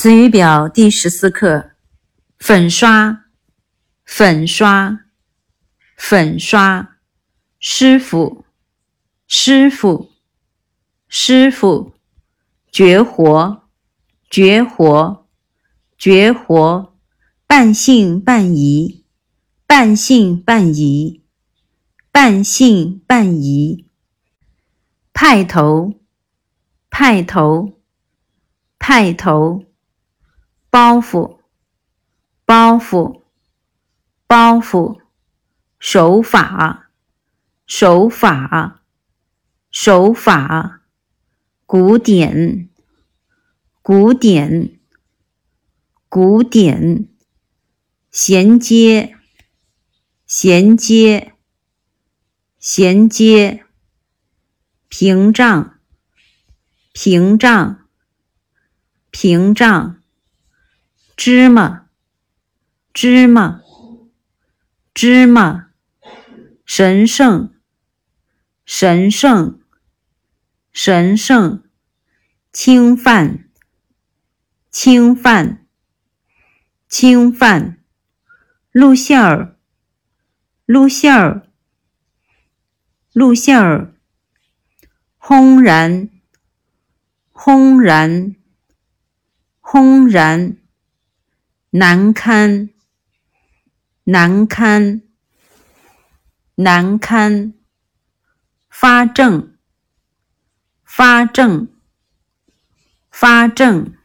词语表第十四课：粉刷，粉刷，粉刷。师傅，师傅，师傅。绝活，绝活，绝活。半信半疑，半信半疑，半信半疑。派头，派头，派头。包袱，包袱，包袱，手法，手法，手法，古典，古典，古典，衔接，衔接，衔接，屏障，屏障，屏障。芝麻，芝麻，芝麻，神圣，神圣，神圣，侵犯，侵犯，侵犯，露馅儿，露馅儿，露馅儿，轰然，轰然，轰然。难堪，难堪，难堪。发证，发证，发证。